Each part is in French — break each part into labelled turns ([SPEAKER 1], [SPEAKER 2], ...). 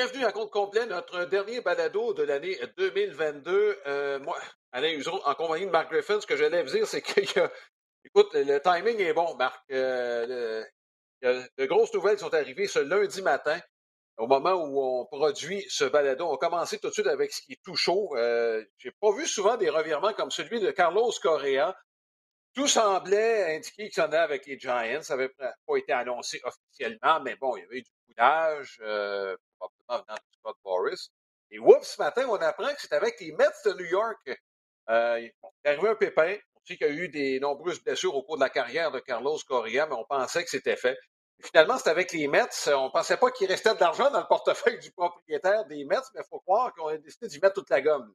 [SPEAKER 1] Bienvenue à compte complet, notre dernier balado de l'année 2022. Euh, moi, Alain Useron, en compagnie de Mark Griffin, ce que j'allais vous dire, c'est que, écoute, le timing est bon, Marc. Euh, de grosses nouvelles sont arrivées ce lundi matin, au moment où on produit ce balado. On va commencer tout de suite avec ce qui est tout chaud. Euh, J'ai pas vu souvent des revirements comme celui de Carlos Correa. Tout semblait indiquer qu'il en a avec les Giants. Ça n'avait pas été annoncé officiellement, mais bon, il y avait eu du coulage. Euh, probablement venant de Scott Boris. Et ouf, ce matin, on apprend que c'est avec les Mets de New York. Euh, est arrivé un pépin. On sait qu'il y a eu des nombreuses blessures au cours de la carrière de Carlos Correa, mais on pensait que c'était fait. finalement, c'est avec les Mets. On ne pensait pas qu'il restait de l'argent dans le portefeuille du propriétaire des Mets, mais il faut croire qu'on a décidé d'y mettre toute la gomme.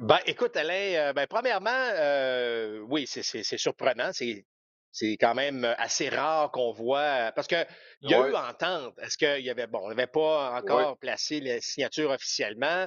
[SPEAKER 2] Ben, écoute, Alain, euh, ben, premièrement, euh, oui, c'est surprenant. C'est c'est quand même euh, assez rare qu'on voit. Parce qu'il y a eu entente. Est-ce qu'il y avait. Bon, on n'avait pas encore placé la signature officiellement.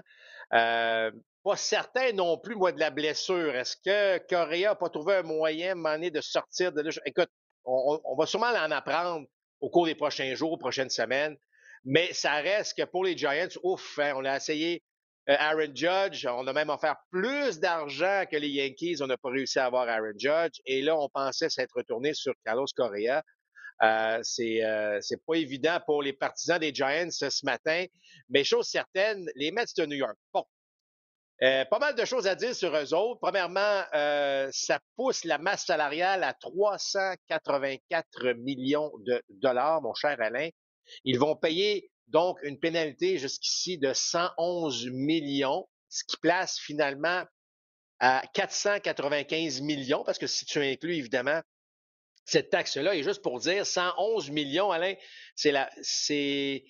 [SPEAKER 2] Euh, pas certain non plus, moi, de la blessure. Est-ce que Correa n'a pas trouvé un moyen, à de sortir de là? Écoute, on, va sûrement en apprendre au cours des prochains jours, prochaines semaines. Mais ça reste que pour les Giants, ouf, hein, on a essayé euh, Aaron Judge, on a même offert plus d'argent que les Yankees. On n'a pas réussi à avoir Aaron Judge. Et là, on pensait s'être retourné sur Carlos Correa. Euh, c'est euh, pas évident pour les partisans des Giants ce matin, mais chose certaine, les Mets de New York. Bon, euh, pas mal de choses à dire sur eux autres. Premièrement, ça pousse la masse salariale à 384 millions de dollars, mon cher Alain. Ils vont payer donc, une pénalité jusqu'ici de 111 millions, ce qui place finalement à 495 millions, parce que si tu inclus évidemment cette taxe-là, et juste pour dire, 111 millions, Alain, c'est c'est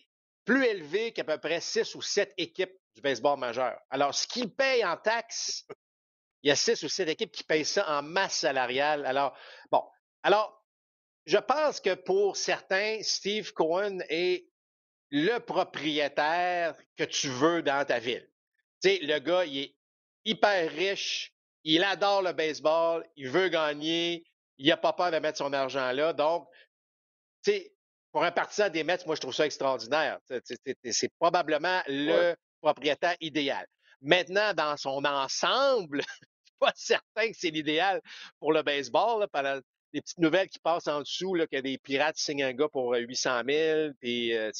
[SPEAKER 2] plus élevé qu'à peu près 6 ou 7 équipes du baseball majeur. Alors, ce qu'ils payent en taxes, il y a 6 ou 7 équipes qui payent ça en masse salariale. Alors, bon, alors, je pense que pour certains, Steve Cohen est le propriétaire que tu veux dans ta ville. Tu sais, le gars, il est hyper riche, il adore le baseball, il veut gagner, il n'a pas peur de mettre son argent là. Donc, tu sais, pour un partisan des Mets, moi, je trouve ça extraordinaire. C'est probablement le propriétaire idéal. Maintenant, dans son ensemble, je suis pas certain que c'est l'idéal pour le baseball. Là, pendant, des petites nouvelles qui passent en dessous, là, que des pirates signent un gars pour 800 000. Puis, euh,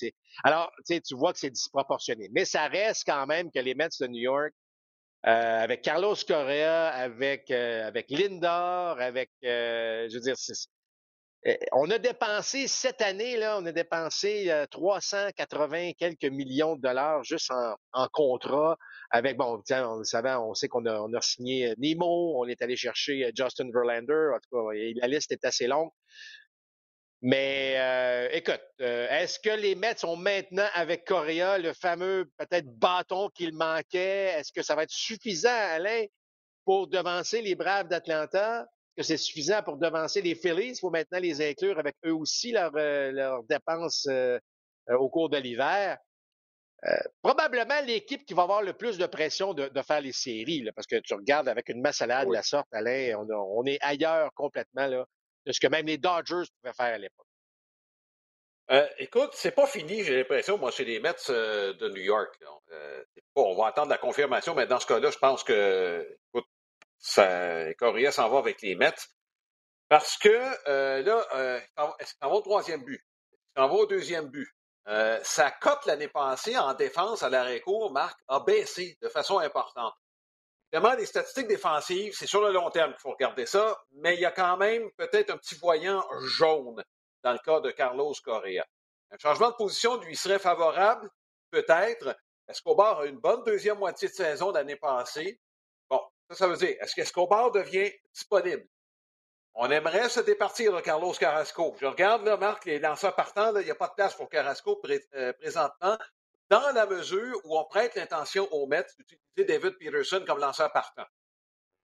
[SPEAKER 2] alors, tu vois que c'est disproportionné. Mais ça reste quand même que les Mets de New York, euh, avec Carlos Correa, avec, euh, avec Lindor, avec, je veux dire, on a dépensé cette année, là, on a dépensé 380 quelques millions de dollars juste en, en contrat avec, bon, on, savait, on sait qu'on a, on a signé euh, Nemo, on est allé chercher euh, Justin Verlander, en tout cas, la liste est assez longue. Mais euh, écoute, est-ce que les Mets sont maintenant avec Correa le fameux peut-être bâton qu'il manquait? Est-ce que ça va être suffisant, Alain, pour devancer les Braves d'Atlanta? Que c'est suffisant pour devancer les Phillies? Il faut maintenant les inclure avec eux aussi leurs leurs dépenses au cours de l'hiver. Euh, probablement l'équipe qui va avoir le plus de pression de, faire les séries, parce que tu regardes avec une masse salade de la sorte, Alain, on, est ailleurs complètement là, de ce que même les Dodgers pouvaient faire à l'époque.
[SPEAKER 1] Euh, écoute, c'est pas fini, j'ai l'impression, moi, chez les Mets euh, de New York. on va attendre la confirmation, mais dans ce cas-là, je pense que, écoute, ça, Correa s'en va avec les Mets. Parce que là, est-ce qu'il s'en va au troisième but? S'en va au deuxième but? Euh, sa cote l'année passée en défense à l'arrêt-court, Marc, a baissé de façon importante. Évidemment, les statistiques défensives, c'est sur le long terme qu'il faut regarder ça, mais il y a quand même peut-être un petit voyant jaune dans le cas de Carlos Correa. Un changement de position lui serait favorable, peut-être, Escobar a une bonne deuxième moitié de saison l'année passée. Ça, ça veut dire, est-ce qu'Escobar devient disponible? On aimerait se départir de Carlos Carrasco. Je regarde là, Marc, les lanceurs partants, il n'y a pas de place pour Carrasco euh, présentement, dans la mesure où on prête l'intention aux Mets d'utiliser David Peterson comme lanceur partant.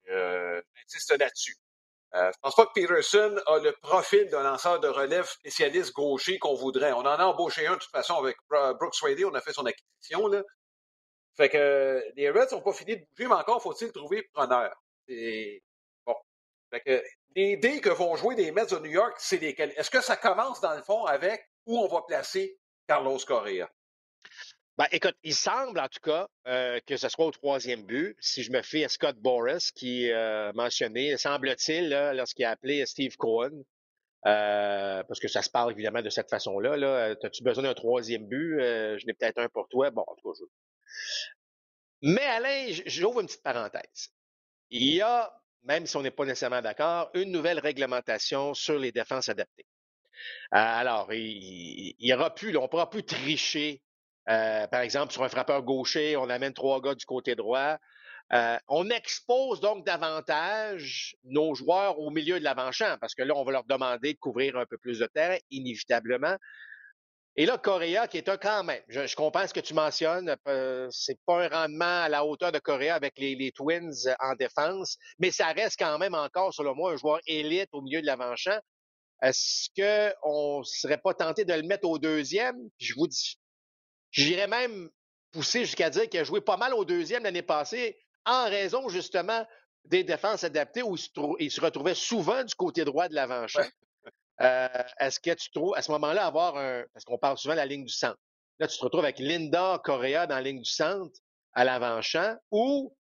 [SPEAKER 1] Euh, J'insiste là-dessus. Euh, je ne pense pas que Peterson a le profil d'un lanceur de relève spécialiste gaucher qu'on voudrait. On en a embauché un de toute façon avec Brooks Rady, on a fait son acquisition. Là. Fait que les Reds n'ont pas fini de bouger, mais encore faut-il trouver preneur. bon. Fait que les dés que vont jouer les Mets de New York, c'est lesquels? Est-ce que ça commence dans le fond avec où on va placer Carlos Correa?
[SPEAKER 2] Ben, écoute, il semble en tout cas euh, que ce soit au troisième but. Si je me fie à Scott Boris, qui euh, mentionné, semble-t-il, lorsqu'il a appelé Steve Cohen, euh, parce que ça se parle évidemment de cette façon-là. Là. As-tu besoin d'un troisième but? je n'ai peut-être un pour toi. Bon, en tout cas, je... Mais Alain, j'ouvre une petite parenthèse. Il y a même si on n'est pas nécessairement d'accord, une nouvelle réglementation sur les défenses adaptées. Euh, alors, il aura plus, on ne pourra plus tricher. Euh, par exemple, sur un frappeur gaucher, on amène trois gars du côté droit. Euh, on expose donc davantage nos joueurs au milieu de l'avant-champ, parce que là, on va leur demander de couvrir un peu plus de terrain, inévitablement. Et là, Correa, qui est un quand même, je, comprends ce que tu mentionnes, euh, c'est pas un rendement à la hauteur de Correa avec les, Twins en défense, mais ça reste quand même encore, selon moi, un joueur élite au milieu de l'avant-champ. Est-ce qu'on serait pas tenté de le mettre au deuxième? Je vous dis, j'irais même pousser jusqu'à dire qu'il a joué pas mal au deuxième l'année passée en raison justement des défenses adaptées où il se, retrouvait souvent du côté droit de l'avant-champ. Euh, est-ce que tu trouves, à ce moment-là, avoir un. Parce qu'on parle souvent de la ligne du centre. Là, tu te retrouves avec Linda Correa dans la ligne du centre à l'avant-champ ou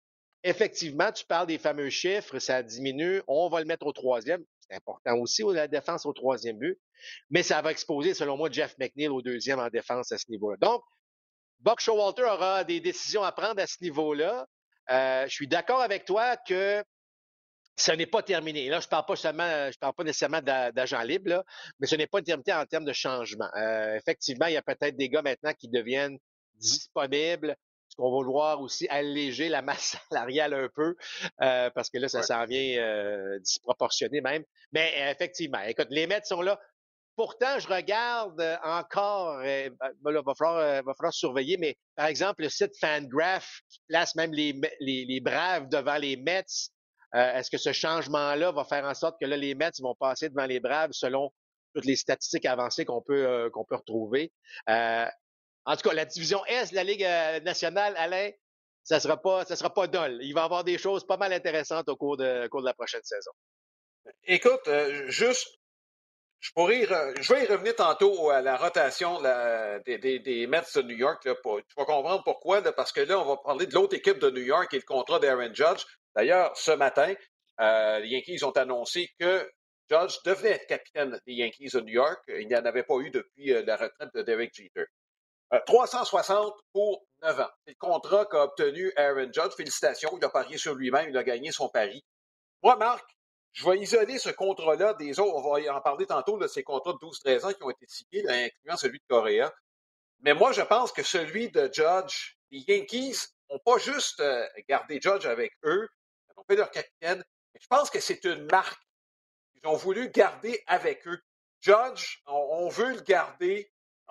[SPEAKER 2] effectivement, tu parles des fameux chiffres, ça diminue, on va le mettre au troisième. C'est important aussi, la défense au troisième but. Mais ça va exposer, selon moi, Jeff McNeil au deuxième en défense à ce niveau-là. Donc, Buck Showalter aura des décisions à prendre à ce niveau-là. Euh, je suis d'accord avec toi que ce n'est pas terminé. Là, je ne parle pas seulement, je parle pas nécessairement d'agents libres, mais ce n'est pas terminé en termes de changement. Euh, effectivement, il y a peut-être des gars maintenant qui deviennent disponibles. Est-ce qu'on va vouloir aussi alléger la masse salariale un peu, euh, parce que là, ça s'en vient euh, disproportionné même. Mais effectivement, écoute, les Mets sont là. Pourtant, je regarde encore, ben, là, va falloir, va falloir surveiller, mais par exemple, le site Fangraph qui place même les, les, les Braves devant les Mets, euh, est-ce que ce changement-là va faire en sorte que là, les Mets vont passer devant les Braves selon toutes les statistiques avancées qu'on peut, euh, peut retrouver? Euh, en tout cas, la division S de la Ligue nationale, Alain, ça sera sera pas dol. Il va y avoir des choses pas mal intéressantes au cours de, cours de la prochaine saison.
[SPEAKER 1] Écoute, juste, je pourrais, je vais y revenir tantôt à la rotation des, des, Mets de New York. Là, tu vas comprendre pourquoi, parce que là, on va parler de l'autre équipe de New York et le contrat d'Aaron Judge. D'ailleurs, ce matin, euh, les Yankees ont annoncé que Judge devait être capitaine des Yankees de New York. Il n'y en avait pas eu depuis euh, la retraite de Derek Jeter. 360 euh, pour 9 ans. C'est le contrat qu'a obtenu Aaron Judge. Félicitations, il a parié sur lui-même, il a gagné son pari. Moi, Marc, je vais isoler ce contrat-là des autres. On va en parler tantôt de ces contrats de 12-13 ans qui ont été signés, incluant celui de Correa. Mais moi, je pense que celui de Judge, les Yankees n'ont pas juste gardé Judge avec eux, leur capitaine. je pense que c'est une marque qu'ils ont voulu garder avec eux. Judge, on, veut le garder.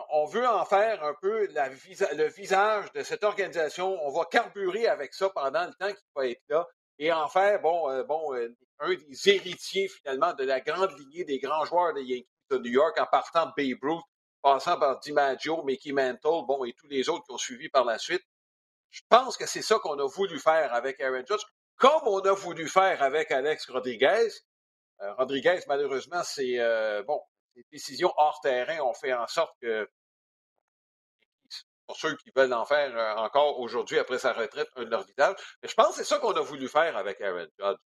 [SPEAKER 1] On veut en faire un peu le visage de cette organisation. On va carburer avec ça pendant le temps qu'il va être là et en faire, bon, euh, bon, euh, un des héritiers finalement de la grande lignée des grands joueurs des Yankees de New York en partant de Babe Ruth, passant par DiMaggio, Mickey Mantle, bon, et tous les autres qui ont suivi par la suite. Je pense que c'est ça qu'on a voulu faire avec Aaron Judge comme on a voulu faire avec Alex Rodriguez. Euh, Rodriguez, malheureusement, c'est euh, bon, les décisions hors terrain ont fait en sorte que pour ceux qui veulent en faire euh, encore aujourd'hui après sa retraite, un de leurs. Mais je pense que c'est ça qu'on a voulu faire avec Aaron Judge.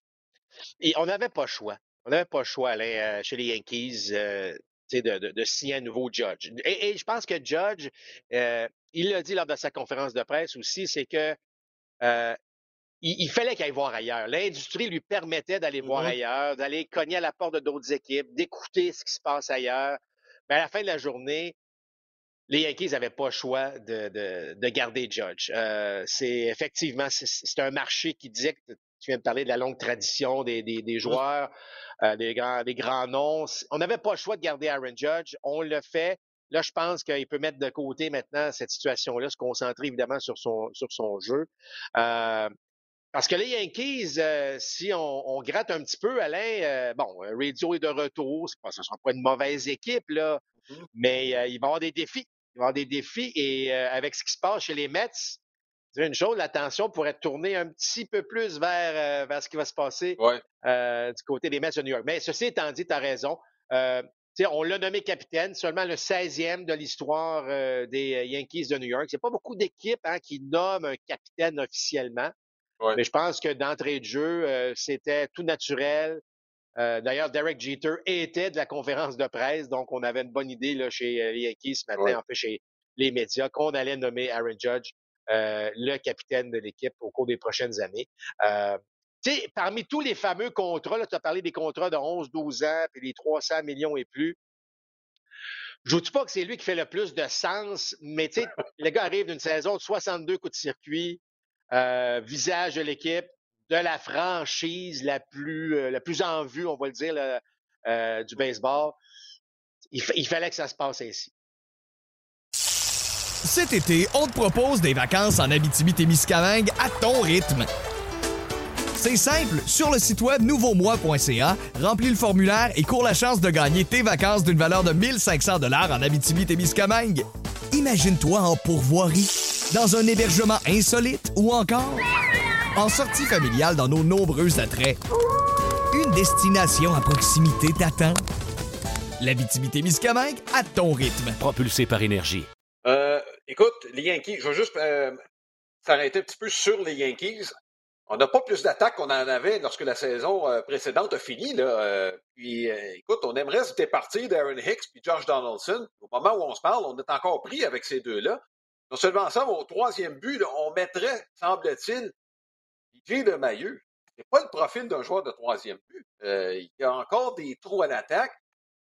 [SPEAKER 2] Et on n'avait pas le choix. On n'avait pas le choix, chez les Yankees, de, signer un nouveau Judge. Et je pense que Judge, il l'a dit lors de sa conférence de presse aussi, c'est que il, fallait qu'il aille voir ailleurs. L'industrie lui permettait d'aller voir mm-hmm. ailleurs, d'aller cogner à la porte de d'autres équipes, d'écouter ce qui se passe ailleurs. Mais à la fin de la journée, les Yankees n'avaient pas le choix de, de, garder Judge. Euh, c'est effectivement, c'est un marché qui disait que tu viens de parler de la longue tradition des, des, des joueurs, euh, des, grands, des grands noms. On n'avait pas le choix de garder Aaron Judge. On le fait. Là, je pense qu'il peut mettre de côté maintenant cette situation-là, se concentrer évidemment sur son, sur son jeu. Euh, parce que les Yankees, euh, si on, on, gratte un petit peu, Alain, euh, bon, Radio est de retour, c'est pas, ce ne sera pas une mauvaise équipe, là, mm-hmm. mais il va y avoir des défis. Il va y avoir des défis et avec ce qui se passe chez les Mets, une chose, l'attention pourrait tourner un petit peu plus vers, vers ce qui va se passer du côté des Mets de New York. Mais ceci étant dit, tu as raison. Euh, on l'a nommé capitaine, seulement le 16e de l'histoire euh, des euh, Yankees de New York. A pas beaucoup d'équipes hein, qui nomment un capitaine officiellement. Mais je pense que d'entrée de jeu, euh, c'était tout naturel. D'ailleurs, Derek Jeter était de la conférence de presse, donc on avait une bonne idée là, chez les Yankees ce matin, en fait, chez les médias, qu'on allait nommer Aaron Judge le capitaine de l'équipe au cours des prochaines années. Tu sais, parmi tous les fameux contrats, là, tu as parlé des contrats de 11, 12 ans, puis les 300 millions et plus. Je ne dis pas que c'est lui qui fait le plus de sens, mais tu sais, le gars arrive d'une saison de 62 coups de circuit, euh, visage de l'équipe, de la franchise la plus, euh, la plus en vue, on va le dire, euh, du baseball. Il, fallait que ça se passe ainsi.
[SPEAKER 3] Cet été, on te propose des vacances en Abitibi-Témiscamingue à ton rythme. C'est simple, sur le site web nouveaumois.ca, remplis le formulaire et cours la chance de gagner tes vacances d'une valeur de 1500 dollars en Abitibi-Témiscamingue. Imagine-toi en pourvoirie, dans un hébergement insolite ou encore en sortie familiale dans nos nombreux attraits. Une destination à proximité t'attend. L'Abitibi-Témiscamingue à ton rythme.
[SPEAKER 4] Propulsé par énergie.
[SPEAKER 1] Euh, écoute, les Yankees, je veux juste euh, s'arrêter un petit peu sur les Yankees. On n'a pas plus d'attaques qu'on en avait lorsque la saison euh, précédente a fini. Là. Euh, puis, euh, écoute, on aimerait se départir d'Aaron Hicks puis Josh Donaldson. Au moment où on se parle, on est encore pris avec ces deux-là. Non seulement ça, mais au troisième but, on mettrait, semble-t-il, DJ de Maillot. C'est pas le profil d'un joueur de troisième but. il y a encore des trous à l'attaque.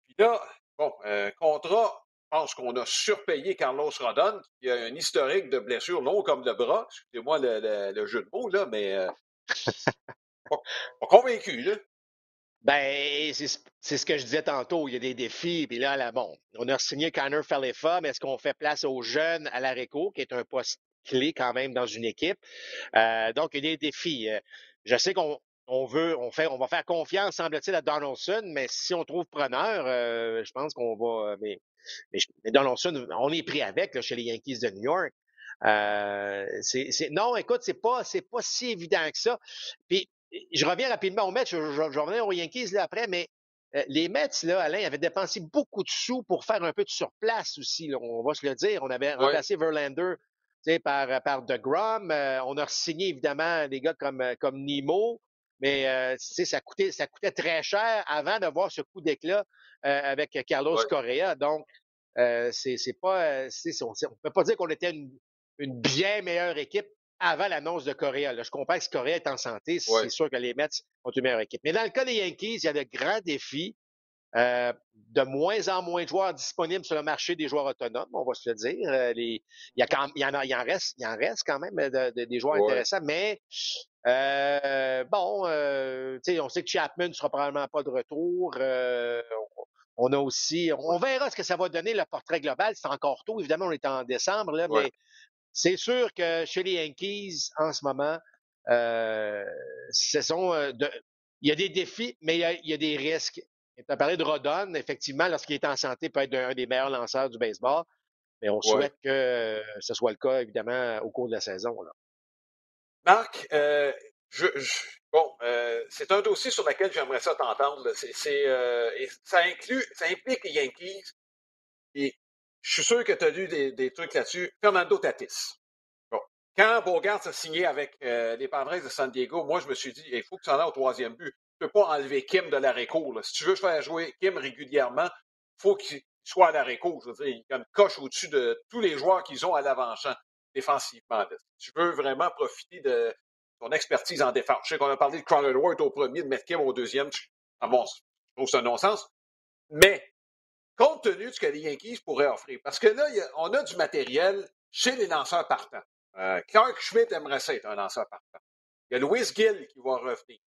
[SPEAKER 1] Puis là, bon, contrat je pense qu'on a surpayé Carlos Rodon, qui a un historique de blessures long comme le bras. Excusez-moi le, jeu de mots, là, mais euh, pas, convaincu, là.
[SPEAKER 2] Ben, c'est ce que je disais tantôt. Il y a des défis. Puis là, là bon, on a signé Connor Falefa, mais est-ce qu'on fait place aux jeunes à l'aréco, qui est un poste clé quand même dans une équipe? Euh, donc, il y a des défis. Euh, je sais qu'on on veut, on fait, on va faire confiance, semble-t-il, à Donaldson, mais si on trouve preneur, je pense qu'on va. Mais mais, Donaldson, on est pris avec là, chez les Yankees de New York. Euh, non, écoute, c'est pas, c'est pas si évident que ça. Puis, je reviens rapidement au Mets, je, je, je reviens aux Yankees là après, mais euh, les Mets, là, Alain, avaient dépensé beaucoup de sous pour faire un peu de surplace aussi, là, on va se le dire. On avait remplacé Verlander par, par DeGrom. Euh, on a signé évidemment des gars comme, comme Nemo, mais euh, ça, coûtait, ça coûtait très cher avant de voir ce coup d'éclat euh, avec Carlos Correa. Donc, euh, c'est pas, on ne peut pas dire qu'on était une, bien meilleure équipe avant l'annonce de Correa. Là, je comprends que si Correa est en santé, c'est sûr que les Mets ont une meilleure équipe. Mais dans le cas des Yankees, il y a de grands défis. Euh, de moins en moins de joueurs disponibles sur le marché des joueurs autonomes, on va se le dire. Euh, les, il, y a quand, il, y en a, il, en reste, il en reste quand même de, des joueurs intéressants, mais euh, bon, euh, on sait que Chapman ne sera probablement pas de retour. Euh, on a aussi, on verra ce que ça va donner le portrait global. C'est encore tôt, évidemment, on est en décembre, là, mais c'est sûr que chez les Yankees, en ce moment, euh, ce sont de, il y a des défis, mais il y a, il y a des risques. Tu as parlé de Rodon, effectivement, lorsqu'il est en santé, peut être un des meilleurs lanceurs du baseball. Mais on souhaite que ce soit le cas, évidemment, au cours de la saison. Là.
[SPEAKER 1] Marc, euh, je, bon, euh, c'est un dossier sur lequel j'aimerais ça t'entendre. C'est, euh, ça inclut, ça implique les Yankees. Je suis sûr que tu as lu des, des trucs là-dessus. Fernando Tatis. Bon. Quand Bogart a signé avec les Padres de San Diego, moi, je me suis dit, il faut que ça en ait au troisième but peux pas enlever Kim de l'arrêt-court. Si tu veux faire jouer Kim régulièrement, faut qu'il soit à l'arrêt-court. Je veux dire, il coche au-dessus de tous les joueurs qu'ils ont à l'avant-champ défensivement. Si tu veux vraiment profiter de ton expertise en défense. Je sais qu'on a parlé de Cronenworth au premier, de mettre Kim au deuxième. À mon, je trouve c'est un non-sens. Mais compte tenu de ce que les Yankees pourraient offrir. Parce que là, on a du matériel chez les lanceurs partants. Euh, Clark Schmidt aimerait ça être un lanceur partant. Il y a Louis Gill qui va revenir.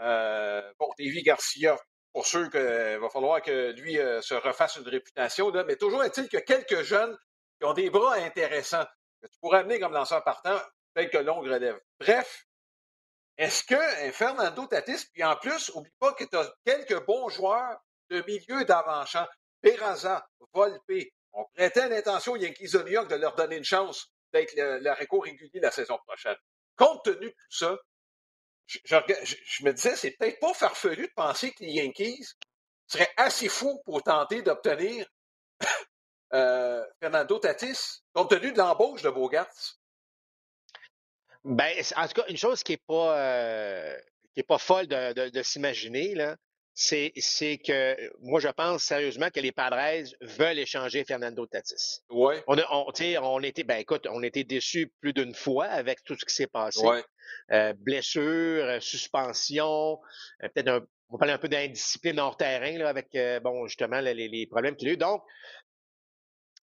[SPEAKER 1] Euh, bon, Davy Garcia, pour sûr qu'il va falloir que lui euh, se refasse une réputation, mais toujours est-il que quelques jeunes qui ont des bras intéressants que tu pourrais amener comme lanceur partant, peut-être que. Bref, est-ce que Fernando Tatis, puis en plus, oublie pas que tu as quelques bons joueurs de milieu d'avant-champ. Peraza, Volpe, on prêtait l'intention aux Yankees de New York de leur donner une chance d'être récours régulier la saison prochaine. Compte tenu de tout ça, je, me disais, c'est peut-être pas farfelu de penser que les Yankees seraient assez fous pour tenter d'obtenir euh, Fernando Tatis, compte tenu de l'embauche de Bogart.
[SPEAKER 2] Ben, en tout cas, une chose qui n'est pas, euh, pas folle de, de s'imaginer, là, c'est, c'est que moi, je pense sérieusement que les Padres veulent échanger Fernando Tatis.
[SPEAKER 1] Ouais.
[SPEAKER 2] On, a, on, on était, ben écoute, on était déçus plus d'une fois avec tout ce qui s'est passé.
[SPEAKER 1] Ouais.
[SPEAKER 2] Euh, blessure, euh, suspension, euh, peut-être un, on parler un peu d'indiscipline hors terrain là, avec euh, bon justement les, les problèmes qu'il a eu. Donc,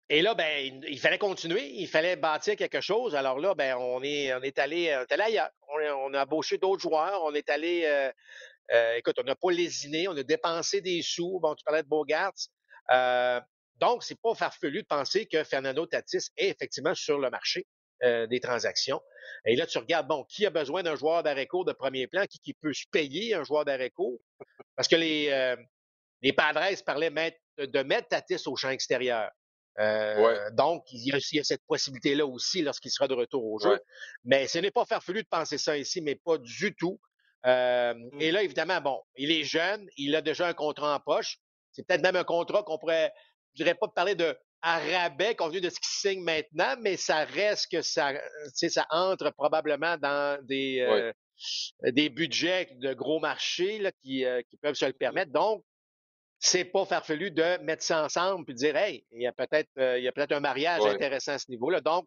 [SPEAKER 2] et là, ben, il, il, fallait continuer, il fallait bâtir quelque chose. Alors là, ben, on est, on est allé, on est allé ailleurs. On, on a embauché d'autres joueurs, on est allé euh, écoute, on n'a pas lésiné, on a dépensé des sous. Bon, tu parlais de Bogart. Euh, donc, c'est pas farfelu de penser que Fernando Tatis est effectivement sur le marché euh, des transactions. Et là, tu regardes, bon, qui a besoin d'un joueur d'arrêt de premier plan, qui, qui peut se payer un joueur d'arrêt Parce que les, euh, les Padres parlaient de mettre Tatis au champ extérieur. Euh,
[SPEAKER 1] ouais.
[SPEAKER 2] Donc, il y, a, il y, a, cette possibilité-là aussi lorsqu'il sera de retour au jeu.
[SPEAKER 1] Ouais.
[SPEAKER 2] Mais ce n'est pas farfelu de penser ça ici, mais pas du tout. Euh,
[SPEAKER 1] Mm.
[SPEAKER 2] Et là, évidemment, bon, il est jeune, il a déjà un contrat en poche. C'est peut-être même un contrat qu'on pourrait, je dirais pas parler de à rabais compte tenu de ce qu'il signe maintenant, mais ça reste que ça, ça entre probablement dans des, euh, des budgets de gros marchés là, qui, euh, qui peuvent se le permettre. Donc, c'est pas farfelu de mettre ça ensemble puis de dire, hey, il y a peut-être, euh, il y a peut-être un mariage intéressant à ce niveau-là. Donc,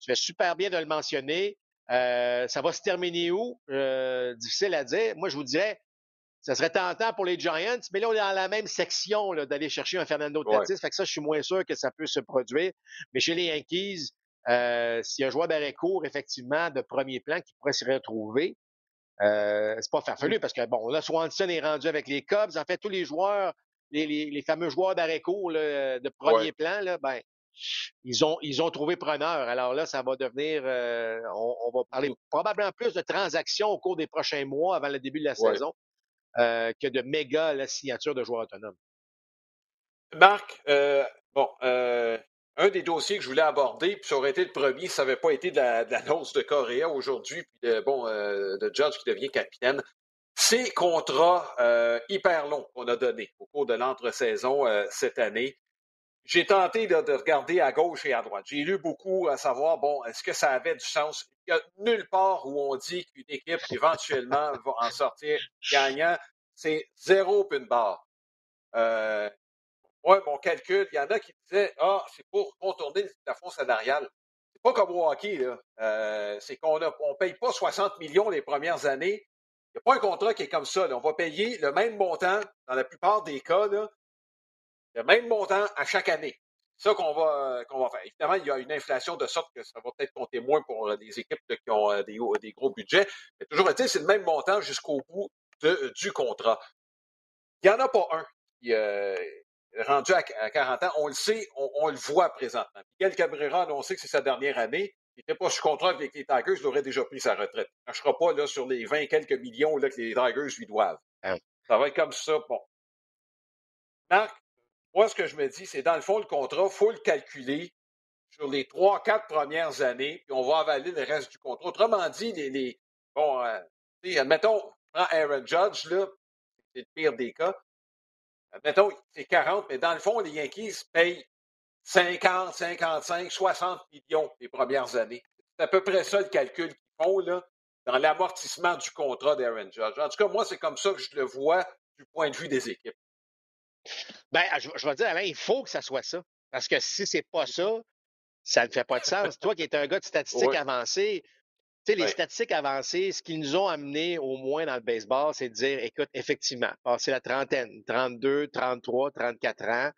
[SPEAKER 2] tu fais super bien de le mentionner. Euh, ça va se terminer où? Euh, difficile à dire. Moi, je vous dirais, ça serait tentant pour les Giants, mais là, on est dans la même section là, d'aller chercher un Fernando Tatis.
[SPEAKER 1] Ouais.
[SPEAKER 2] Fait que ça, je suis moins sûr que ça peut se produire. Mais chez les Yankees, euh, s'il y a un joueur d'arrêt court, effectivement, de premier plan qui pourrait s'y retrouver, euh, c'est pas farfelu parce que, bon, là, Swanson est rendu avec les Cubs. En fait, tous les joueurs, les, les, les fameux joueurs d'arrêt court là, de premier
[SPEAKER 1] Ouais.
[SPEAKER 2] plan, là, ben, ils ont, ils ont trouvé preneur. Alors là, ça va devenir, euh, on, on, va parler probablement plus de transactions au cours des prochains mois avant le début de la
[SPEAKER 1] Ouais.
[SPEAKER 2] saison euh, que de méga la signature de joueurs autonomes.
[SPEAKER 1] Marc, euh, bon, un des dossiers que je voulais aborder, puis ça aurait été le premier, ça n'avait pas été de la- de l'annonce de, Correa aujourd'hui, puis de, bon, de Judge qui devient capitaine. Ces contrats hyper longs qu'on a donnés au cours de l'entre-saison cette année. J'ai tenté de, de, regarder à gauche et à droite. J'ai lu beaucoup à savoir, bon, est-ce que ça avait du sens? Il n'y a nulle part où on dit qu'une équipe éventuellement va en sortir gagnant. C'est zéro une barre. Euh, moi, mon calcul, il y en a qui disaient Ah, c'est pour contourner le plafond salarial. C'est pas comme au hockey, là. Euh, c'est qu'on ne on paye pas 60 millions les premières années. Il n'y a pas un contrat qui est comme ça. Là. On va payer le même montant, dans la plupart des cas, là, le même montant à chaque année. C'est ça qu'on va, qu'on va faire. Évidemment, il y a une inflation de sorte que ça va peut-être compter moins pour euh, des équipes qui ont euh, des, des, gros budgets. Mais toujours est-il, c'est le même montant jusqu'au bout de, du contrat. Il n'y en a pas un qui euh, est rendu à, à 40 ans. On le sait, on, on le voit présentement. Miguel Cabrera a annoncé que c'est sa dernière année. Il n'était pas sous contrat avec les Tigers, il aurait déjà pris sa retraite. Il ne marchera pas là, sur les 20 et quelques millions là, que les Tigers lui doivent.
[SPEAKER 2] Ah.
[SPEAKER 1] Ça va être comme ça. Bon. Marc, moi, ce que je me dis, c'est dans le fond, le contrat, il faut le calculer sur les trois, quatre premières années, puis on va avaler le reste du contrat. Autrement dit, les, bon, euh, admettons, prends Aaron Judge, là, c'est le pire des cas. Admettons, c'est 40, mais dans le fond, les Yankees payent 50, 55, 60 millions les premières années. C'est à peu près ça le calcul qu'ils font, là, dans l'amortissement du contrat d'Aaron Judge. En tout cas, moi, c'est comme ça que je le vois du point de vue des équipes.
[SPEAKER 2] Ben, je, je vais dire, Alain, il faut que ça soit ça. Parce que si c'est pas ça, ça ne fait pas de sens. Toi qui es un gars de statistiques avancées, tu sais, les statistiques avancées, ce qu'ils nous ont amené au moins dans le baseball, c'est de dire, écoute, effectivement, passer la trentaine, 32, 33, 34 ans,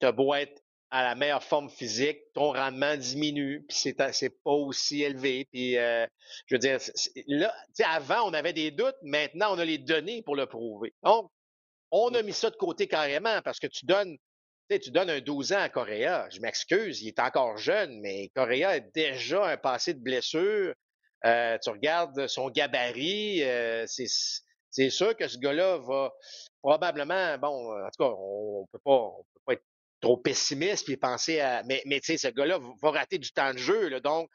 [SPEAKER 2] tu beau être à la meilleure forme physique, ton rendement diminue, puis c'est, c'est pas aussi élevé. Puis, euh, je veux dire, là, avant, on avait des doutes, maintenant, on a les données pour le prouver. Donc, on a mis ça de côté carrément parce que tu donnes, tu donnes un 12 ans à Correa. Je m'excuse, il est encore jeune, mais Correa a déjà un passé de blessure. Euh, tu regardes son gabarit, euh, c'est, c'est sûr que ce gars-là va probablement, bon, en tout cas, on, on peut pas être trop pessimiste puis penser à. Mais, mais tu sais, ce gars-là va rater du temps de jeu. Là, donc,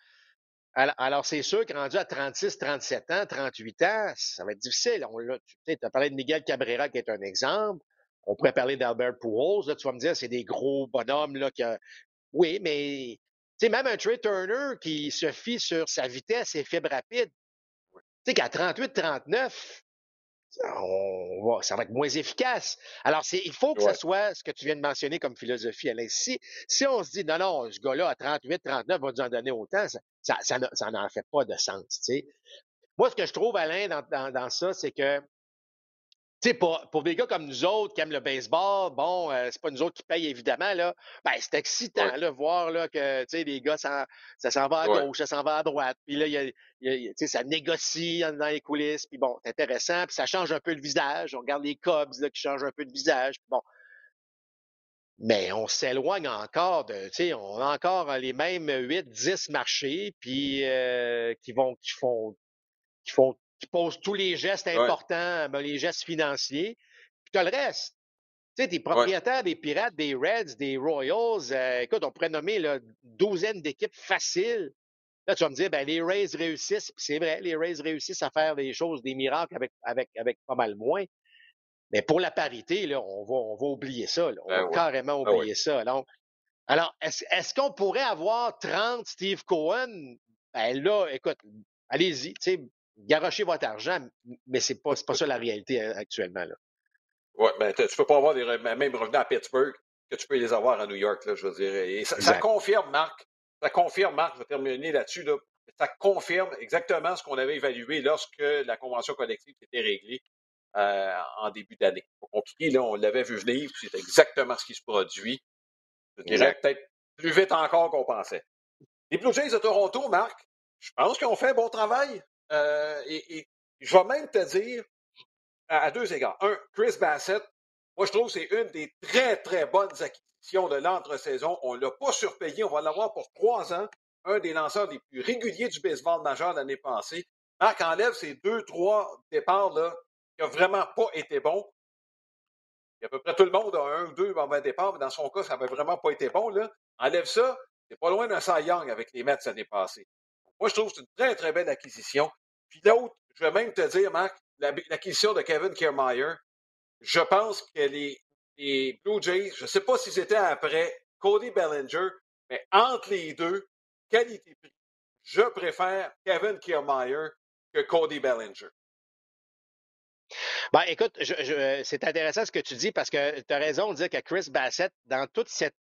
[SPEAKER 2] alors, c'est sûr que rendu à 36, 37 ans, 38 ans, ça va être difficile. On, tu as parlé de Miguel Cabrera qui est un exemple. On pourrait parler d'Albert Pujols. Là, tu vas me dire, c'est des gros bonhommes. Là, que... Oui, mais tu sais, même un Trey Turner qui se fie sur sa vitesse et fibre rapide, tu sais qu'à 38, 39, on ça va être moins efficace. Alors, c'est, il faut que ce soit ce que tu viens de mentionner comme philosophie, Alain. Si, si on se dit, non, non, ce gars-là, à 38, 39, va nous en donner autant, ça, ça, ça, n'en fait pas de sens, tu sais. Moi, ce que je trouve, Alain, dans, dans, dans ça, c'est que sais, pour, pour des gars comme nous autres qui aiment le baseball, bon, euh, c'est pas nous autres qui payent évidemment, là. Ben, c'est excitant, là, voir, là, que, tu sais, les gars, ça, ça s'en va à gauche, ça s'en va à droite. Puis là, y a, tu ça négocie dans les coulisses. Puis bon, c'est intéressant. Puis ça change un peu le visage. On regarde les Cubs, là, qui changent un peu de visage. bon. Mais on s'éloigne encore de, tu sais, on a encore les mêmes 8, 10 marchés, puis euh, qui vont, qui font, qui font qui pose tous les gestes importants, ben, les gestes financiers. Puis as le reste. Tu sais, des propriétaires des Pirates, des Reds, des Royals, euh, écoute, on pourrait nommer là, une douzaine d'équipes faciles. Là, tu vas me dire, ben, les Rays réussissent. c'est vrai, les Rays réussissent à faire des choses, des miracles avec, avec, avec pas mal moins. Mais pour la parité, là, on va, on va oublier ça. On ben va carrément ben oublier ça. Donc, alors, est-ce, est-ce qu'on pourrait avoir 30 Steve Cohen? Ben là, écoute, allez-y. Garochez votre argent, mais c'est pas, pas ça la réalité hein, actuellement.
[SPEAKER 1] Ouais, ben, tu peux pas avoir des mêmes revenus à Pittsburgh que tu peux les avoir à New York, là, je veux dire. Et ça, confirme, Marc, ça confirme, Marc, je vais terminer là-dessus, là, ça confirme exactement ce qu'on avait évalué lorsque la convention collective était réglée euh, en début d'année. Pas compliqué, là, on l'avait vu venir, c'est exactement ce qui se produit. Je dirais peut-être plus vite encore qu'on pensait. Les Blue Jays de Toronto, Marc, je pense qu'ils ont fait un bon travail. Euh, et, je vais même te dire, à, deux égards. Un, Chris Bassett, moi je trouve que c'est une des très, très bonnes acquisitions de l'entre-saison. On ne l'a pas surpayé, on va l'avoir pour trois ans. Un des lanceurs les plus réguliers du baseball majeur l'année passée. Marc enlève ces deux, trois départs là, qui n'ont vraiment pas été bons. A à peu près tout le monde a un ou deux mauvais départs, mais dans son cas, ça n'avait vraiment pas été bon. Là. Enlève ça, c'est pas loin d'un Cy avec les Mets l'année passée. Moi, je trouve que c'est une très, très belle acquisition. Puis l'autre, je vais même te dire, Marc, l'acquisition de Kevin Kiermaier, je pense que les, Blue Jays, je ne sais pas si c'était après Cody Bellinger, mais entre les deux, qualité-prix, je préfère Kevin Kiermaier que Cody Bellinger.
[SPEAKER 2] Ben, écoute, c'est intéressant ce que tu dis parce que tu as raison de dire que Chris Bassett, dans toute cette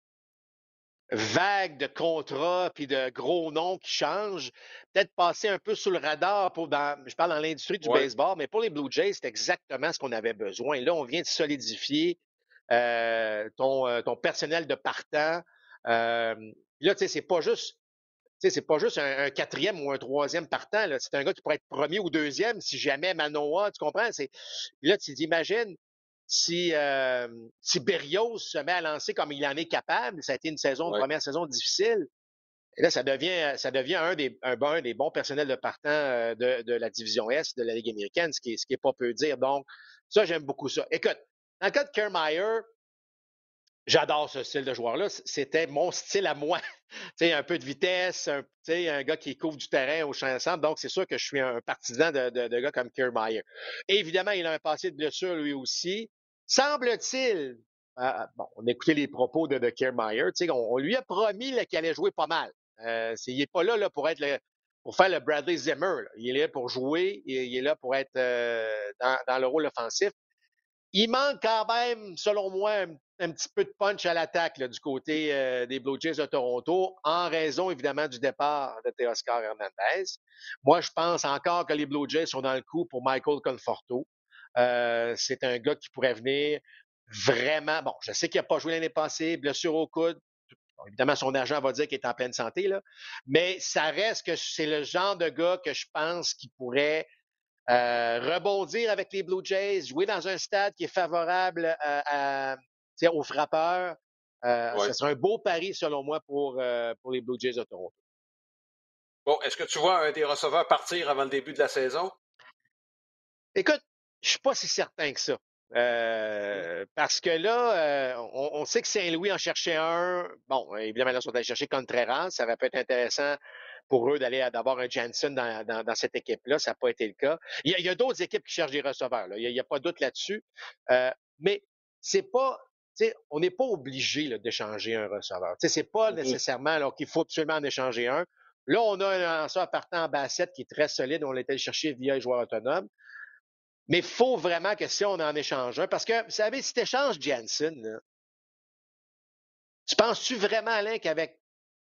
[SPEAKER 2] vague de contrats puis de gros noms qui changent, peut-être passer un peu sous le radar pour dans, je parle dans l'industrie du baseball, mais pour les Blue Jays, c'est exactement ce qu'on avait besoin. Là, on vient de solidifier euh, ton, euh, ton personnel de partant. Euh, là, tu sais, c'est pas juste c'est pas juste un, quatrième ou un troisième partant. C'est un gars qui pourrait être premier ou deuxième si jamais Manoa, tu comprends? Là, tu t'imagines, si, euh, si Berrios se met à lancer comme il en est capable, ça a été une saison, une première saison difficile. Et là, ça devient, ça devient un des, un, un des bons personnels de partant euh, de, de, la division S de la Ligue américaine, ce qui ce qui est pas peu dire. Donc, ça, j'aime beaucoup ça. Écoute, dans le cas de Kiermaier, j'adore ce style de joueur-là. C'était mon style à moi. tu sais, un peu de vitesse, un, un gars qui couvre du terrain au champ ensemble. Donc, c'est sûr que je suis un partisan de, de, de gars comme Kiermaier. Évidemment, il a un passé de blessure lui aussi. Semble-t-il, ah, bon, on a écouté les propos de, de Kiermaier, on, on lui a promis qu'il allait jouer pas mal. Euh, il n'est pas là, là pour être le, pour faire le Bradley Zimmer. Il est là pour jouer, il, est là pour être euh, dans, dans, le rôle offensif. Il manque quand même, selon moi, un, petit peu de punch à l'attaque du côté euh, des Blue Jays de Toronto, en raison évidemment du départ de Teoscar Hernandez. Moi, je pense encore que les Blue Jays sont dans le coup pour Michael Conforto. Euh, c'est un gars qui pourrait venir vraiment, bon, je sais qu'il n'a pas joué l'année passée, blessure au coude. évidemment, son agent va dire qu'il est en pleine santé, là. Mais ça reste que c'est le genre de gars que je pense qui pourrait euh, rebondir avec les Blue Jays, jouer dans un stade qui est favorable à, aux frappeurs. Euh, Ce serait un beau pari, selon moi, pour, euh, pour les Blue Jays de Toronto.
[SPEAKER 1] Bon, est-ce que tu vois un des receveurs partir avant le début de la saison?
[SPEAKER 2] Écoute, je suis pas si certain que ça. Euh, parce que là, euh, on, sait que Saint-Louis en cherchait un. Bon, évidemment, là, ils sont allés chercher Contreras. Ça aurait pu être intéressant pour eux d'aller d'avoir un Jansen dans, dans, cette équipe-là. Ça n'a pas été le cas. Il y a, d'autres équipes qui cherchent des receveurs. Là. Il n'y a, pas de doute là-dessus. Euh, mais c'est pas. On n'est pas obligé d'échanger un receveur. C'est pas nécessairement qu'il faut absolument en échanger un. Là, on a un lanceur partant en bassette qui est très solide. On l'a été chercher via les joueurs autonomes. Mais il faut vraiment que si on en échange un, parce que, vous savez, si tu échanges Jansen, tu penses-tu vraiment, Alain, qu'avec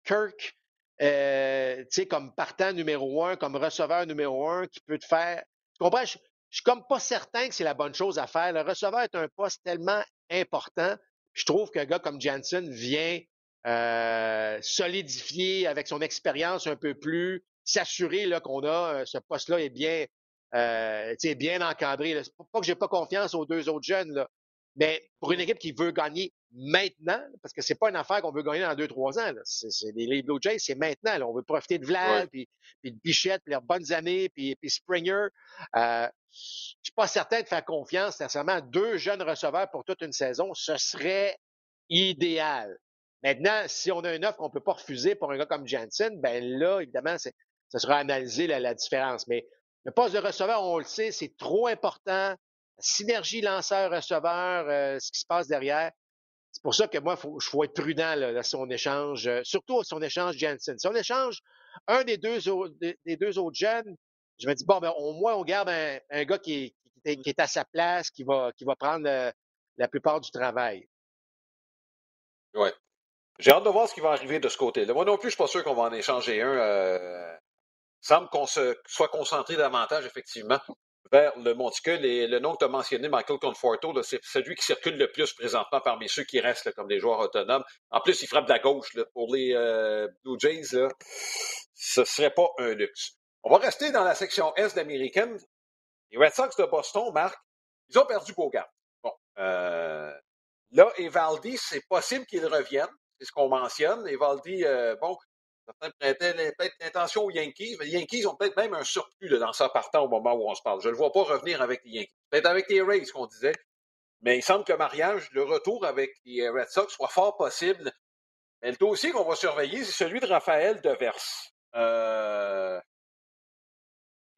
[SPEAKER 2] Kirk, euh, tu sais, comme partant numéro un, comme receveur numéro un, qui peut te faire. Tu comprends? Je, je suis comme pas certain que c'est la bonne chose à faire. Le receveur est un poste tellement important. Je trouve qu'un gars comme Jansen vient euh, solidifier avec son expérience un peu plus, s'assurer qu'on a euh, ce poste-là est bien euh, bien encadré. C'est pas que j'ai pas confiance aux deux autres jeunes, là. mais pour une équipe qui veut gagner maintenant, parce que c'est pas une affaire qu'on veut gagner dans deux, trois ans. C'est, les, Blue Jays, c'est maintenant. Là. On veut profiter de Vlad, puis, de Bichette, puis leurs bonnes années, puis, puis Springer. Euh, je suis pas certain de faire confiance nécessairement à deux jeunes receveurs pour toute une saison. Ce serait idéal. Maintenant, si on a une offre qu'on peut pas refuser pour un gars comme Jansen, ben là, évidemment, ça sera analysé la, la différence. Mais le poste de receveur, on le sait, c'est trop important. Synergie lanceur-receveur, euh, ce qui se passe derrière. C'est pour ça que moi, il faut, être prudent là, si on échange, euh, surtout si on échange Jensen. Si on échange un des deux, des, deux autres jeunes, je me dis, bon, ben, au moins, on garde un, gars qui est, à sa place, qui va, qui va prendre la plupart du travail.
[SPEAKER 1] Oui. J'ai hâte de voir ce qui va arriver de ce côté-là. Moi non plus, je suis pas sûr qu'on va en échanger un euh, semble qu'on se soit concentré davantage, effectivement, vers le monticule. Et le nom que tu as mentionné, Michael Conforto, c'est celui qui circule le plus présentement parmi ceux qui restent comme des joueurs autonomes. En plus, il frappe de la gauche. pour les euh, Blue Jays, là, ce serait pas un luxe. On va rester dans la section Est d'Américaine. Les Red Sox de Boston, Marc, ils ont perdu Bogart. Bon, euh, là, Evaldi, c'est possible qu'il revienne. C'est ce qu'on mentionne. Evaldi, euh, bon, Certains prêtaient peut-être l'intention aux Yankees, mais les Yankees ont peut-être même un surplus de lanceurs partant au moment où on se parle. Je ne le vois pas revenir avec les Yankees. Peut-être avec les Rays, qu'on disait. Mais il semble que mariage, le retour avec les Red Sox soit fort possible. Mais le dossier qu'on va surveiller, c'est celui de Raphaël Devers. Euh...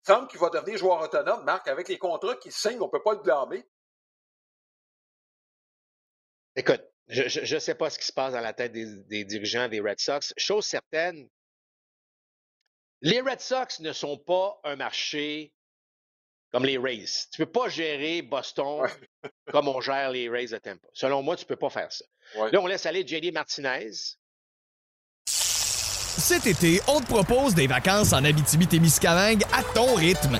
[SPEAKER 1] Il semble qu'il va devenir joueur autonome, Marc, avec les contrats qu'il signe, on ne peut pas le blâmer.
[SPEAKER 2] Écoute, je ne sais pas ce qui se passe dans la tête des, dirigeants des Red Sox. Chose certaine, les Red Sox ne sont pas un marché comme les Rays. Tu ne peux pas gérer Boston comme on gère les Rays de Tampa. Selon moi, tu ne peux pas faire ça. Là, on laisse aller JD Martinez.
[SPEAKER 3] Cet été, on te propose des vacances en Abitibi-Témiscamingue à ton rythme.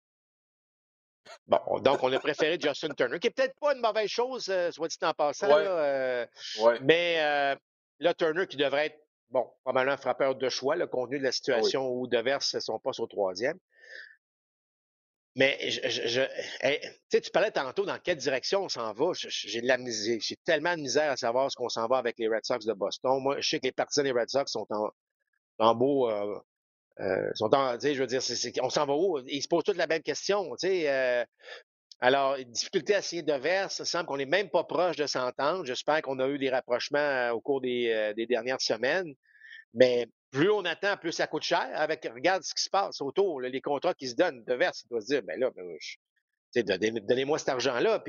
[SPEAKER 2] Bon, donc on a préféré Justin Turner, qui est peut-être pas une mauvaise chose, euh, soit dit en passant. Euh, mais euh, là, Turner qui devrait être, bon, probablement un frappeur de choix, le contenu de la situation où Devers son poste au troisième. Mais je, tu parlais tantôt dans quelle direction on s'en va. J'ai de la j'ai tellement de misère à savoir ce qu'on s'en va avec les Red Sox de Boston. Moi, je sais que les partisans des Red Sox sont en, en beau euh, on s'en va où? Ils se posent toutes la même question. Euh, alors, difficulté à signer de verse, ça semble qu'on n'est même pas proche de s'entendre. J'espère qu'on a eu des rapprochements euh, au cours des, dernières semaines. Mais plus on attend, plus ça coûte cher. Avec, regarde ce qui se passe autour, les contrats qui se donnent. De verse, il doit se dire, ben là, ben, donnez-moi cet argent-là.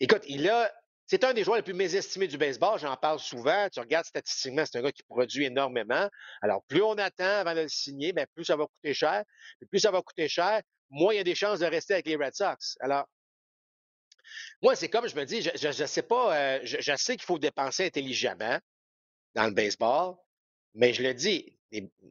[SPEAKER 2] Écoute, il a c'est un des joueurs les plus mésestimés du baseball. J'en parle souvent. Tu regardes statistiquement, c'est un gars qui produit énormément. Alors, plus on attend avant de le signer, bien, plus ça va coûter cher. Plus ça va coûter cher, moins il y a des chances de rester avec les Red Sox. Alors, moi, c'est comme je me dis, je sais pas, euh, je, sais qu'il faut dépenser intelligemment dans le baseball, mais je le dis,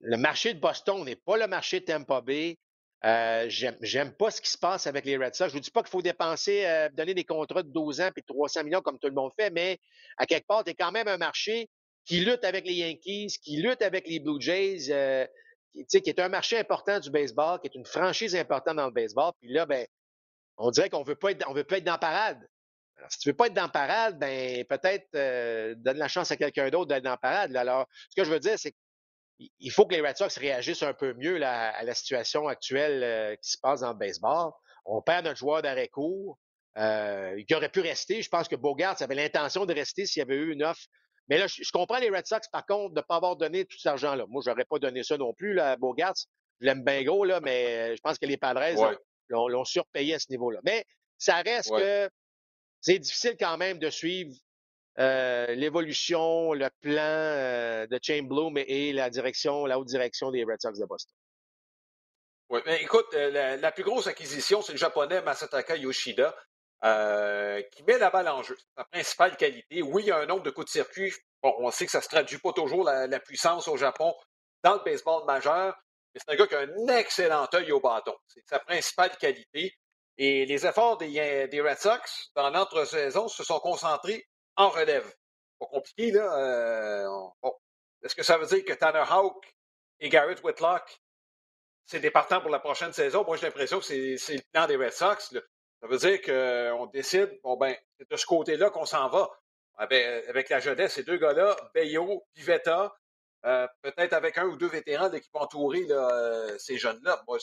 [SPEAKER 2] le marché de Boston n'est pas le marché de Tampa Bay. Euh, J'aime pas ce qui se passe avec les Red Sox. Je vous dis pas qu'il faut dépenser, euh, donner des contrats de 12 ans puis 300 millions comme tout le monde fait, mais à quelque part, tu quand même un marché qui lutte avec les Yankees, qui lutte avec les Blue Jays, euh, qui, qui est un marché important du baseball, qui est une franchise importante dans le baseball. Puis là, ben, on dirait qu'on veut pas être, on veut pas être dans parade. Alors, si tu veux pas être dans parade, ben peut-être donne la chance à quelqu'un d'autre d'être dans parade. Alors, ce que je veux dire, c'est qu'il faut que les Red Sox réagissent un peu mieux là, à la situation actuelle euh, qui se passe dans le baseball. On perd notre joueur d'arrêt court. Euh, il aurait pu rester. Je pense que Bogart avait l'intention de rester s'il y avait eu une offre. Mais là, je, comprends les Red Sox, par contre, de ne pas avoir donné tout cet argent-là. Moi, j'aurais pas donné ça non plus, là, à Bogart. Je l'aime bien gros, là, mais je pense que les Padres l'ont surpayé à ce niveau-là. Mais ça reste que c'est difficile quand même de suivre euh, l'évolution, le plan euh, de Chain Bloom et, la direction, la haute direction des Red Sox de Boston.
[SPEAKER 1] Oui, mais écoute, euh, la, plus grosse acquisition, c'est le japonais Masataka Yoshida, qui met la balle en jeu. Sa principale qualité. Oui, il y a un nombre de coups de circuit. Bon, on sait que ça ne se traduit pas toujours la, puissance au Japon dans le baseball majeur, mais c'est un gars qui a un excellent œil au bâton. C'est sa principale qualité. Et les efforts des, des Red Sox dans l'entre-saison se sont concentrés en relève. Pas compliqué, là. Euh. Est-ce que ça veut dire que Tanner Houck et Garrett Whitlock, c'est des partants pour la prochaine saison? Moi, j'ai l'impression que c'est le plan des Red Sox. Ça veut dire qu'on décide, bon, ben, c'est de ce côté-là qu'on s'en va. Avec, la jeunesse, ces deux gars-là, Bayo, Pivetta, euh, peut-être avec un ou deux vétérans d'équipe entourée, là, euh, ces jeunes-là. Moi,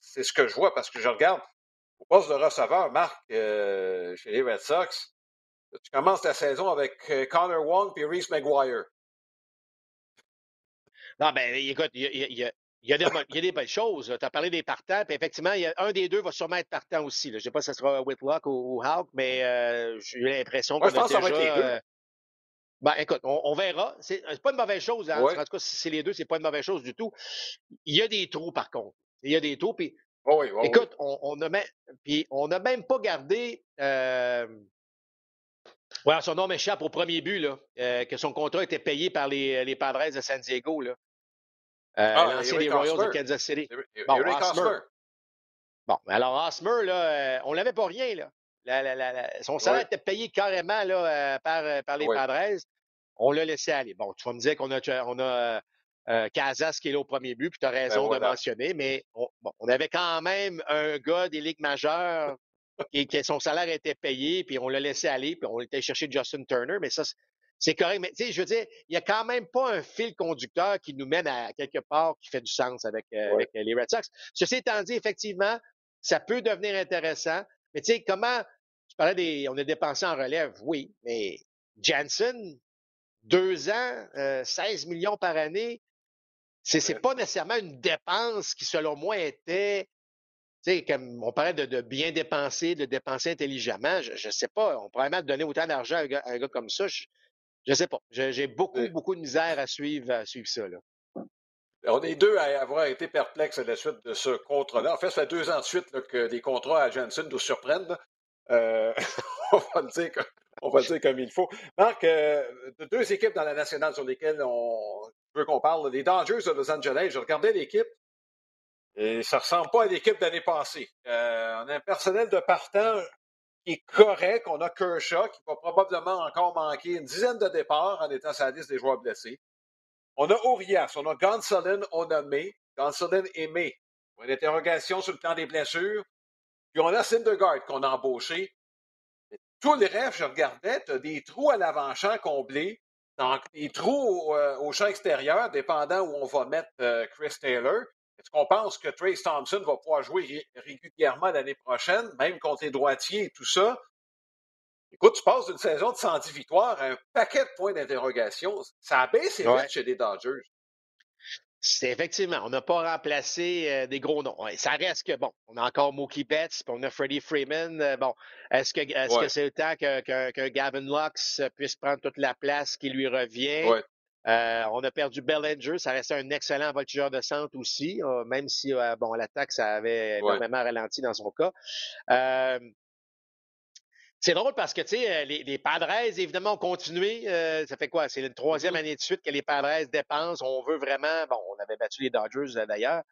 [SPEAKER 1] c'est ce que je vois parce que je regarde au poste de receveur, Marc, euh, chez les Red Sox. Tu commences la saison avec Connor Wong et Reese McGuire.
[SPEAKER 2] Non, ben, écoute, il y, a, y, a, des belles choses. Tu as parlé des partants, puis effectivement, y a, un des deux va sûrement être partant aussi. Je ne sais pas si ce sera Whitlock ou, ou Hawk, mais j'ai l'impression que.
[SPEAKER 1] je pense que ça va être les deux.
[SPEAKER 2] Ben, écoute, on, verra. C'est pas une mauvaise chose. Hein. En tout cas, si c'est les deux, c'est pas une mauvaise chose du tout. Il y a des trous, par contre. Il y a des trous. Puis,
[SPEAKER 1] oui,
[SPEAKER 2] écoute, on, on a même, on n'a même pas gardé. Euh... Ouais, son nom m'échappe au premier but, là, euh, que son contrat était payé par les, les Padres de San Diego. Là. Euh, ah, l'ancien des Royals de Kansas City.
[SPEAKER 1] Bon, Osmer.
[SPEAKER 2] Bon, alors Osmer, là, euh, on n'avait pas rien. Là. La, la, la, son salaire était payé carrément là, euh, par, euh, par les Padres. On l'a laissé aller. Bon, tu vas me dire qu'on a, on a euh, Casas qui est là au premier but, puis tu as ben raison de mentionner, mais on, bon, on, avait quand même un gars des ligues majeures qui, qui son salaire était payé, puis on l'a laissé aller, puis on était chercher Justin Turner, mais ça, c'est correct. Mais tu sais, je veux dire, il n'y a quand même pas un fil conducteur qui nous mène à quelque part qui fait du sens avec, avec les Red Sox. Ceci étant dit, effectivement, ça peut devenir intéressant. Mais tu sais, comment, tu parlais des, on a dépensé en relève, oui, mais Janssen, deux ans, 16 euh, millions par année, c'est n'est pas nécessairement une dépense qui, selon moi, était, sais, comme on parlait de, bien dépenser, de dépenser intelligemment, je ne sais pas, on pourrait même donner autant d'argent à, un gars comme ça, je ne sais pas. J'ai beaucoup, beaucoup de misère à suivre, à suivre ça, là.
[SPEAKER 1] On est deux à avoir été perplexes à la suite de ce contrat-là. En fait, ça fait deux ans de suite que des contrats à Jensen nous surprennent. Euh, on, va le dire comme, on va le dire comme il faut. Marc, euh, deux équipes dans la nationale sur lesquelles on veut qu'on parle, les Dodgers de Los Angeles. Je regardais l'équipe ça ressemble pas à l'équipe d'année passée. Euh, on a un personnel de partant qui est correct. On a Kershaw qui va probablement encore manquer une dizaine de départs en étant sa liste des joueurs blessés. On a Urias, on a Gonsolin, on a May. Gonsolin et May. Une interrogation sur le plan des blessures. Puis on a Syndergaard qu'on a embauché. Tous les rêves, je regardais, tu as des trous à l'avant-champ comblés, donc des trous euh, au, champ extérieur, dépendant où on va mettre euh, Chris Taylor. Est-ce qu'on pense que Trace Thompson va pouvoir jouer régulièrement l'année prochaine, même contre les droitiers et tout ça? Écoute, tu passes d'une saison de 110 victoires à un paquet de points d'interrogation. Ça a baissé vite chez les Dodgers.
[SPEAKER 2] C'est effectivement, on n'a pas remplacé euh, des gros noms. Ça reste que, bon, on a encore Mookie Betts, puis on a Freddie Freeman. Euh, bon, est-ce que que c'est le temps que, Gavin Lux puisse prendre toute la place qui lui revient? Euh, on a perdu Bellinger, ça restait un excellent voltigeur de centre aussi, même si, bon, l'attaque, ça avait énormément ralenti dans son cas. C'est drôle parce que, tu sais, euh, les, les, Padres, évidemment, ont continué. Euh, ça fait quoi? C'est une troisième mm-hmm. année de suite que les Padres dépensent. On veut vraiment... Bon, on avait battu les Dodgers, euh, d'ailleurs.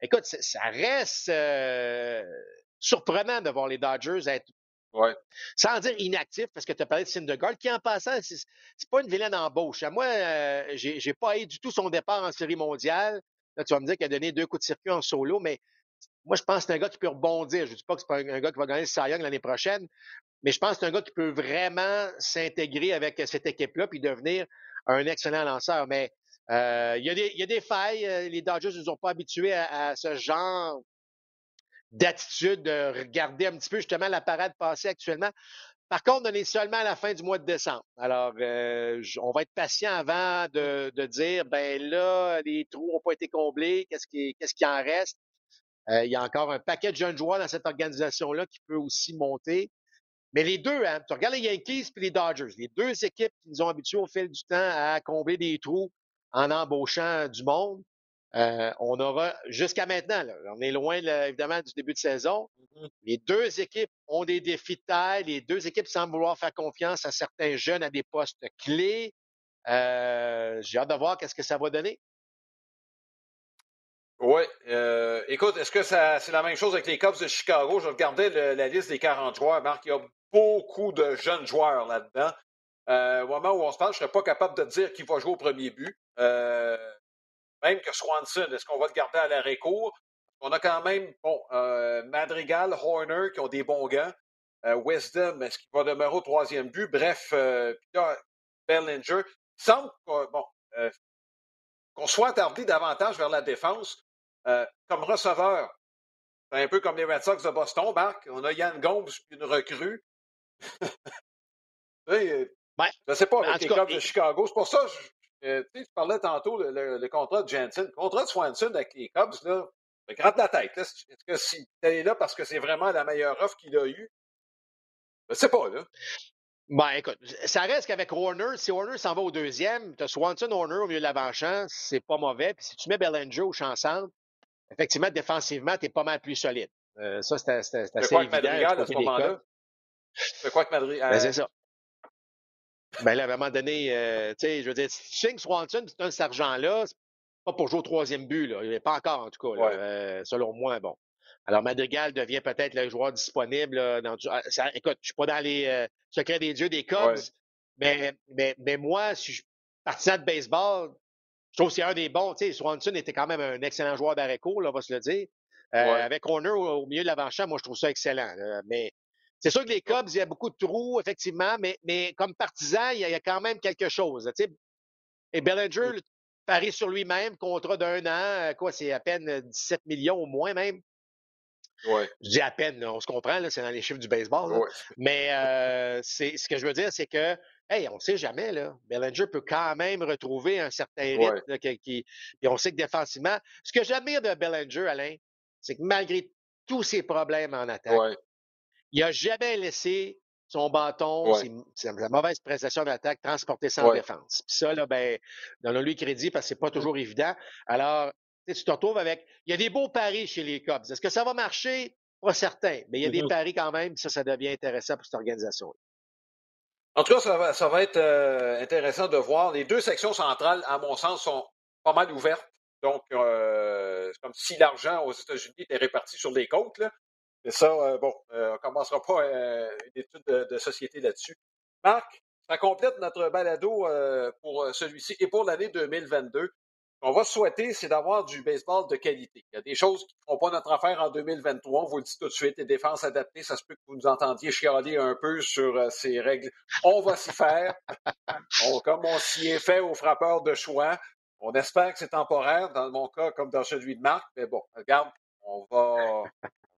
[SPEAKER 2] écoute, ça reste surprenant de voir les Dodgers être...
[SPEAKER 1] Ouais.
[SPEAKER 2] Sans dire inactifs, parce que tu as parlé de Syndergaard, qui, en passant, c'est pas une vilaine embauche. Moi, j'ai pas eu du tout son départ en série mondiale. Là, tu vas me dire qu'il a donné deux coups de circuit en solo, mais moi, je pense que c'est un gars qui peut rebondir. Je ne dis pas que c'est pas un gars qui va gagner le Cy Young l'année prochaine, mais je pense que c'est un gars qui peut vraiment s'intégrer avec cette équipe-là puis devenir un excellent lanceur. Mais euh, il, y a des, il, y a des, failles. Euh, les Dodgers ne nous ont pas habitués à, ce genre d'attitude de regarder un petit peu justement la parade passée actuellement. Par contre, on est seulement à la fin du mois de décembre. Alors, euh, on va être patient avant de, de, dire, ben là, les trous n'ont pas été comblés, qu'est-ce qui, qu'est-ce qui en reste? Euh, il y a encore un paquet de jeunes joueurs dans cette organisation-là qui peut aussi monter. Mais les deux, hein, tu regardes les Yankees et les Dodgers, les deux équipes qui nous ont habitués au fil du temps à combler des trous en embauchant du monde. Euh, on aura jusqu'à maintenant, là, on est loin évidemment du début de saison. Mm-hmm. Les deux équipes ont des défis de taille. Les deux équipes semblent vouloir faire confiance à certains jeunes à des postes clés. Euh, J'ai hâte de voir qu'est-ce que ça va donner.
[SPEAKER 1] Oui. Euh, écoute, est-ce que c'est la même chose avec les Cubs de Chicago? Je regardais la liste des 40 joueurs. Marc, il y a beaucoup de jeunes joueurs là-dedans. Euh, au moment où on se parle, je ne serais pas capable de dire qui va jouer au premier but. Euh, même que Swanson, est-ce qu'on va le garder à l'arrêt court? On a quand même, bon, euh, Madrigal, Horner qui ont des bons gants. Euh, Wisdom, est-ce qu'il va demeurer au troisième but? Bref, euh, Bellinger. Il semble bon, qu'on soit attardé davantage vers la défense. Euh, comme receveur, c'est un peu comme les Red Sox de Boston, Marc. On a Yann Gomes, une recrue. Euh, je ne sais pas, avec les Cubs de Chicago. C'est pour ça, je, euh, tu parlais tantôt le, le, contrat de Jansen. Le contrat de Swanson avec les Cubs, là, gratte la tête. Est-ce que si tu es là parce que c'est vraiment la meilleure offre qu'il a eue? Je ne sais pas, là.
[SPEAKER 2] Ben, écoute, ça reste qu'avec Warner, si Warner s'en va au deuxième, tu as Swanson Warner au milieu de l'avant-champ, c'est pas mauvais. Puis si tu mets Bellinger au champ centre, effectivement, défensivement, tu es pas mal plus solide. Euh, ça, c'est assez
[SPEAKER 1] quoi évident. Madrigal, à ce moment-là? C'est quoi que Madrigal?
[SPEAKER 2] Ben, c'est ça. Ben là, à un moment donné, euh, tu sais, je veux dire, Shing Swanson, c'est un sergent-là, c'est pas pour jouer au troisième but, là. Il n'est pas encore, en tout cas, euh, selon moi, bon. Alors, Madrigal devient peut-être le joueur disponible. dans ah, ça, écoute, je suis pas dans les secrets des dieux des Cubs, mais, mais, mais moi, si je suis partisan de baseball, je trouve que c'est un des bons. Tu sais, Swanson était quand même un excellent joueur d'arrêt là, on va se le dire. Euh, avec Horner au, milieu de l'avant-champ, moi, je trouve ça excellent. mais c'est sûr que les Cubs, il y a beaucoup de trous, effectivement, mais, mais comme partisan, il y, a, quand même quelque chose. Tu sais. Et Bellinger parie sur lui-même, contrat d'un an, euh, quoi, c'est à peine 17 millions au moins même.
[SPEAKER 1] Ouais.
[SPEAKER 2] Je dis à peine, on se comprend, c'est dans les chiffres du baseball. Mais euh, c'est ce que je veux dire, c'est que Hey, on ne sait jamais, là. Bellinger peut quand même retrouver un certain rythme. qui, et on sait que défensivement. Ce que j'admire de Bellinger, Alain, c'est que malgré tous ses problèmes en attaque, il n'a jamais laissé son bâton, c'est la mauvaise prestation d'attaque, transporter en défense. Puis ça, là, ben, donnons-lui crédit parce que c'est pas mmh. toujours évident. Alors, tu te retrouves avec. Il y a des beaux paris chez les Cubs. Est-ce que ça va marcher? Pas certain. Mais il y a des mmh paris quand même, ça, ça devient intéressant pour cette organisation-là.
[SPEAKER 1] En tout cas, ça va, ça va être euh, intéressant de voir. Les deux sections centrales, à mon sens, sont pas mal ouvertes. Donc, euh, c'est comme si l'argent aux États-Unis était réparti sur les côtes. Là. Et ça, euh, bon, on ne commencera pas une étude de, société là-dessus. Marc, ça complète notre balado pour celui-ci et pour l'année 2022 qu'on va souhaiter, c'est d'avoir du baseball de qualité. Il y a des choses qui ne feront pas notre affaire en 2023, on vous le dit tout de suite, les défenses adaptées, ça se peut que vous nous entendiez chialer un peu sur euh, ces règles. On va s'y faire, comme on s'y est fait aux frappeurs de choix. On espère que c'est temporaire, dans mon cas comme dans celui de Marc, mais bon, regarde, on va,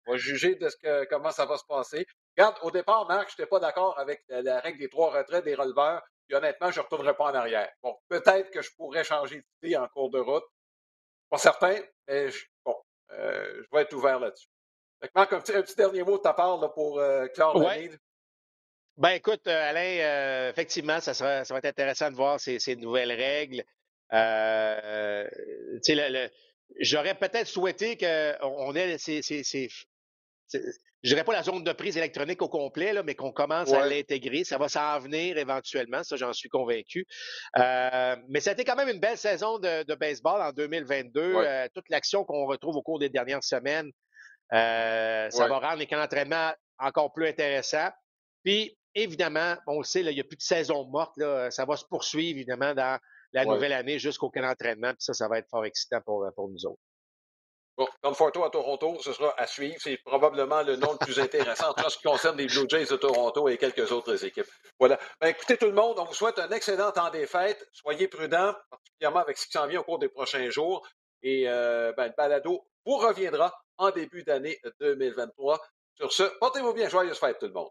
[SPEAKER 1] on va juger de ce que, comment ça va se passer. Regarde, au départ, Marc, je n'étais pas d'accord avec la, règle des trois retraits des releveurs. Puis honnêtement, je ne retournerai pas en arrière. Bon, peut-être que je pourrais changer d'idée en cours de route. Pas certain, mais bon, euh, je vais être ouvert là-dessus. Marc, un petit, dernier mot de ta part là, pour euh, clore
[SPEAKER 2] Ben écoute, euh, Alain, euh, effectivement, ça, sera, ça va être intéressant de voir ces, ces nouvelles règles. Euh, J'aurais peut-être souhaité qu'on ait ces, ces, je dirais pas la zone de prise électronique au complet, là, mais qu'on commence à l'intégrer. Ça va s'en venir éventuellement, ça j'en suis convaincu. Euh, mais ça a été quand même une belle saison de, de baseball en 2022. Euh, toute l'action qu'on retrouve au cours des dernières semaines, euh, ça va rendre les camps d'entraînement encore plus intéressants. Puis, évidemment, on le sait, là, il n'y a plus de saison morte. Là, ça va se poursuivre, évidemment, dans la nouvelle année jusqu'au camp d'entraînement. Puis ça, ça va être fort excitant pour, pour nous autres.
[SPEAKER 1] Bon, Conforto à Toronto, ce sera à suivre. C'est probablement le nom le plus intéressant en ce qui concerne les Blue Jays de Toronto et quelques autres équipes. Voilà. Ben, écoutez tout le monde, on vous souhaite un excellent temps des fêtes. Soyez prudents, particulièrement avec ce qui s'en vient au cours des prochains jours. Et euh, ben, le balado vous reviendra en début d'année 2023. Sur ce, portez-vous bien. Joyeuses fêtes tout le monde.